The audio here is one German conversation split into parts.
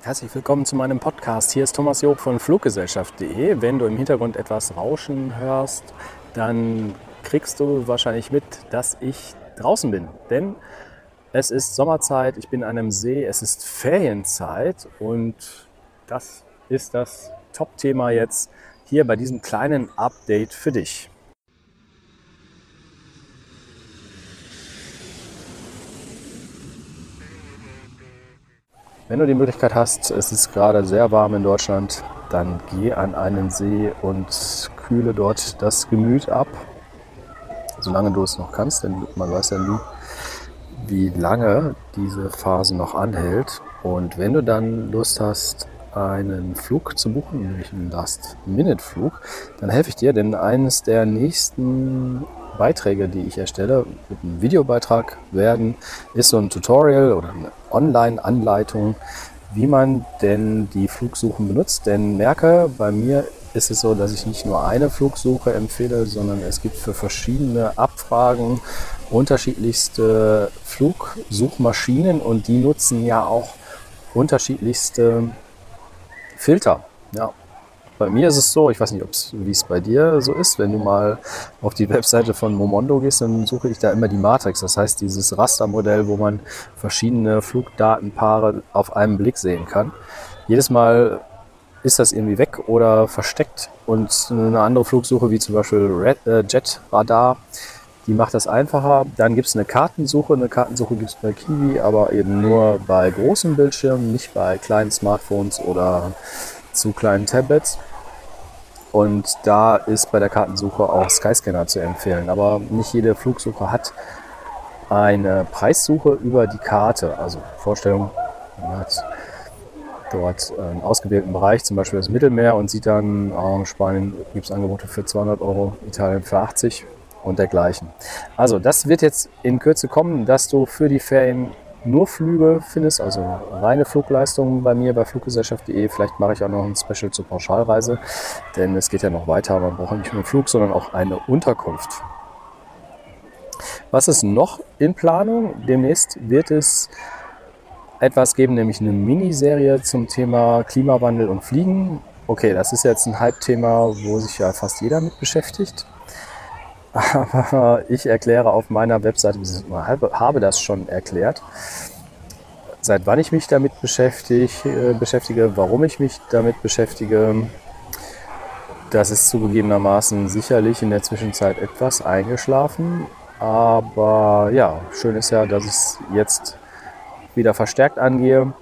Herzlich willkommen zu meinem Podcast. Hier ist Thomas Job von Fluggesellschaft.de. Wenn du im Hintergrund etwas Rauschen hörst, dann kriegst du wahrscheinlich mit, dass ich draußen bin. Denn es ist Sommerzeit, ich bin an einem See, es ist Ferienzeit und das ist das Top-Thema jetzt hier bei diesem kleinen Update für dich. Wenn du die Möglichkeit hast, es ist gerade sehr warm in Deutschland, dann geh an einen See und kühle dort das Gemüt ab, solange du es noch kannst, denn man weiß ja nie, wie lange diese Phase noch anhält. Und wenn du dann Lust hast, einen Flug zu buchen, nämlich einen Last-Minute-Flug, dann helfe ich dir, denn eines der nächsten Beiträge, die ich erstelle, mit einem Videobeitrag werden, ist so ein Tutorial oder eine Online-Anleitung, wie man denn die Flugsuchen benutzt. Denn merke, bei mir ist es so, dass ich nicht nur eine Flugsuche empfehle, sondern es gibt für verschiedene Abfragen unterschiedlichste Flugsuchmaschinen und die nutzen ja auch unterschiedlichste Filter. Ja, bei mir ist es so, ich weiß nicht, wie es bei dir so ist, wenn du mal auf die Webseite von Momondo gehst, dann suche ich da immer die Matrix. Das heißt, dieses Rastermodell, wo man verschiedene Flugdatenpaare auf einen Blick sehen kann. Jedes Mal ist das irgendwie weg oder versteckt und eine andere Flugsuche, wie zum Beispiel Red, äh, Jet Radar, die macht das einfacher. Dann gibt es eine Kartensuche. Eine Kartensuche gibt es bei Kiwi, aber eben nur bei großen Bildschirmen, nicht bei kleinen Smartphones oder zu kleinen Tablets. Und da ist bei der Kartensuche auch Skyscanner zu empfehlen. Aber nicht jede Flugsuche hat eine Preissuche über die Karte. Also Vorstellung, man hat dort einen ausgewählten Bereich, zum Beispiel das Mittelmeer, und sieht dann, oh, Spanien gibt es Angebote für 200 Euro, Italien für 80 und dergleichen. Also das wird jetzt in Kürze kommen, dass du für die Ferien nur Flüge findest, also reine Flugleistungen bei mir bei Fluggesellschaft.de. Vielleicht mache ich auch noch ein Special zur Pauschalreise, denn es geht ja noch weiter. Man braucht nicht nur einen Flug, sondern auch eine Unterkunft. Was ist noch in Planung? Demnächst wird es etwas geben, nämlich eine Miniserie zum Thema Klimawandel und Fliegen. Okay, das ist jetzt ein Hype-Thema, wo sich ja fast jeder mit beschäftigt. Aber ich erkläre auf meiner Webseite, habe das schon erklärt, seit wann ich mich damit beschäftige, äh, beschäftige warum ich mich damit beschäftige. Das ist zugegebenermaßen sicherlich in der Zwischenzeit etwas eingeschlafen. Aber ja, schön ist ja, dass ich es jetzt wieder verstärkt angehe.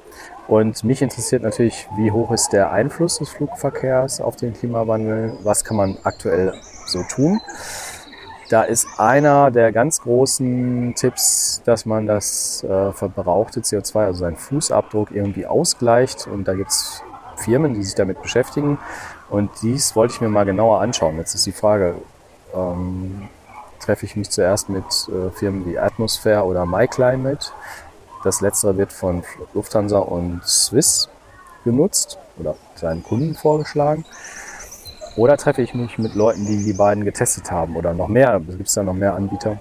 Und mich interessiert natürlich, wie hoch ist der Einfluss des Flugverkehrs auf den Klimawandel? Was kann man aktuell so tun? Da ist einer der ganz großen Tipps, dass man das äh, verbrauchte CO2, also seinen Fußabdruck irgendwie ausgleicht. Und da gibt es Firmen, die sich damit beschäftigen. Und dies wollte ich mir mal genauer anschauen. Jetzt ist die Frage, ähm, treffe ich mich zuerst mit äh, Firmen wie Atmosphere oder MyClimate. Das letztere wird von Lufthansa und Swiss genutzt oder seinen Kunden vorgeschlagen. Oder treffe ich mich mit Leuten, die die beiden getestet haben oder noch mehr. Es gibt ja noch mehr Anbieter.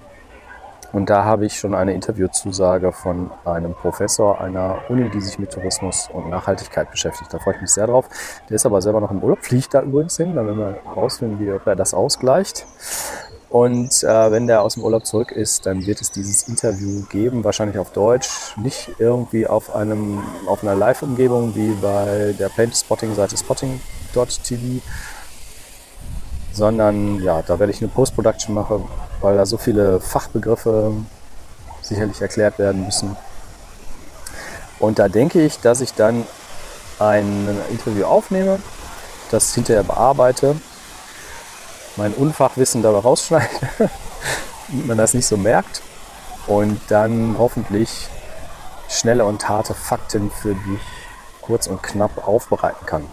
Und da habe ich schon eine Interviewzusage von einem Professor einer Uni, die sich mit Tourismus und Nachhaltigkeit beschäftigt. Da freue ich mich sehr drauf. Der ist aber selber noch im Urlaub, fliegt da übrigens hin. Dann werden wir rausfinden, wie er das ausgleicht. Und äh, wenn der aus dem Urlaub zurück ist, dann wird es dieses Interview geben, wahrscheinlich auf Deutsch, nicht irgendwie auf einem auf einer Live-Umgebung wie bei der Plane-Spotting-Seite spotting.tv, sondern ja, da werde ich eine Post-Production machen, weil da so viele Fachbegriffe sicherlich erklärt werden müssen. Und da denke ich, dass ich dann ein Interview aufnehme, das hinterher bearbeite, mein Unfachwissen dabei rausschneide, damit man das nicht so merkt und dann hoffentlich schnelle und harte Fakten für dich kurz und knapp aufbereiten kann.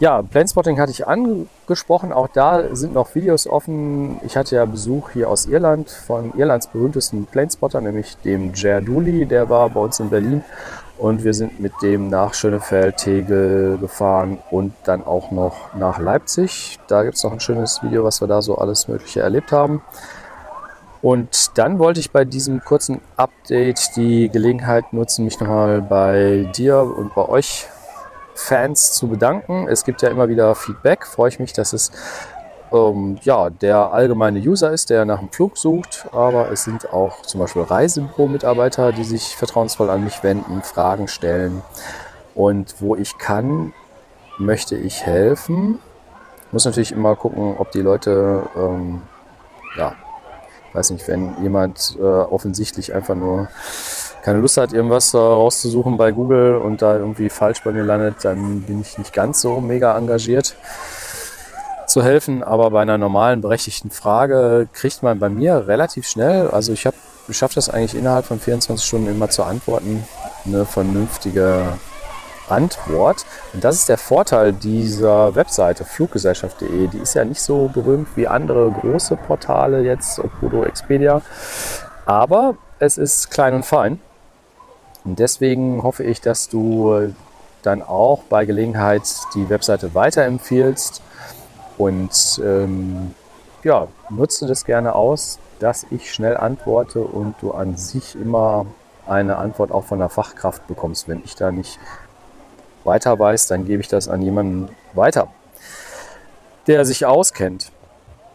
Ja, Planespotting hatte ich angesprochen. Auch da sind noch Videos offen. Ich hatte ja Besuch hier aus Irland von Irlands berühmtesten Planespotter, nämlich dem Jer Dooley. Der war bei uns in Berlin. Und wir sind mit dem nach Schönefeld, Tegel gefahren und dann auch noch nach Leipzig. Da gibt es noch ein schönes Video, was wir da so alles Mögliche erlebt haben. Und dann wollte ich bei diesem kurzen Update die Gelegenheit nutzen, mich nochmal bei dir und bei euch Fans zu bedanken. Es gibt ja immer wieder Feedback. Freue ich mich, dass es ähm, ja, der allgemeine User ist, der nach einem Flug sucht. Aber es sind auch zum Beispiel Reisebüro-Mitarbeiter, die sich vertrauensvoll an mich wenden, Fragen stellen. Und wo ich kann, möchte ich helfen. Muss natürlich immer gucken, ob die Leute, ähm, ja, weiß nicht, wenn jemand äh, offensichtlich einfach nur keine Lust hat, irgendwas rauszusuchen bei Google und da irgendwie falsch bei mir landet, dann bin ich nicht ganz so mega engagiert zu helfen. Aber bei einer normalen berechtigten Frage kriegt man bei mir relativ schnell, also ich habe schaffe das eigentlich innerhalb von 24 Stunden immer zu antworten, eine vernünftige Antwort. Und das ist der Vorteil dieser Webseite fluggesellschaft.de. Die ist ja nicht so berühmt wie andere große Portale jetzt, Opodo, Expedia. Aber es ist klein und fein. Und deswegen hoffe ich, dass du dann auch bei Gelegenheit die Webseite weiterempfiehlst und ähm, ja, nutze das gerne aus, dass ich schnell antworte und du an sich immer eine Antwort auch von der Fachkraft bekommst. Wenn ich da nicht weiter weiß, dann gebe ich das an jemanden weiter, der sich auskennt.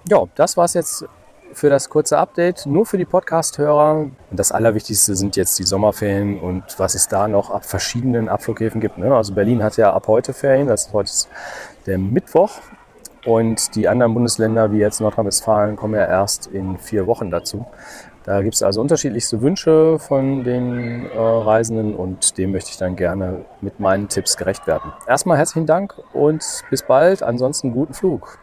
Ja, das war es jetzt für das kurze Update, nur für die Podcast-Hörer. Und das Allerwichtigste sind jetzt die Sommerferien und was es da noch ab verschiedenen Abflughäfen gibt. Ne? Also Berlin hat ja ab heute Ferien, das ist heute der Mittwoch. Und die anderen Bundesländer, wie jetzt Nordrhein-Westfalen, kommen ja erst in vier Wochen dazu. Da gibt es also unterschiedlichste Wünsche von den äh, Reisenden und dem möchte ich dann gerne mit meinen Tipps gerecht werden. Erstmal herzlichen Dank und bis bald. Ansonsten guten Flug.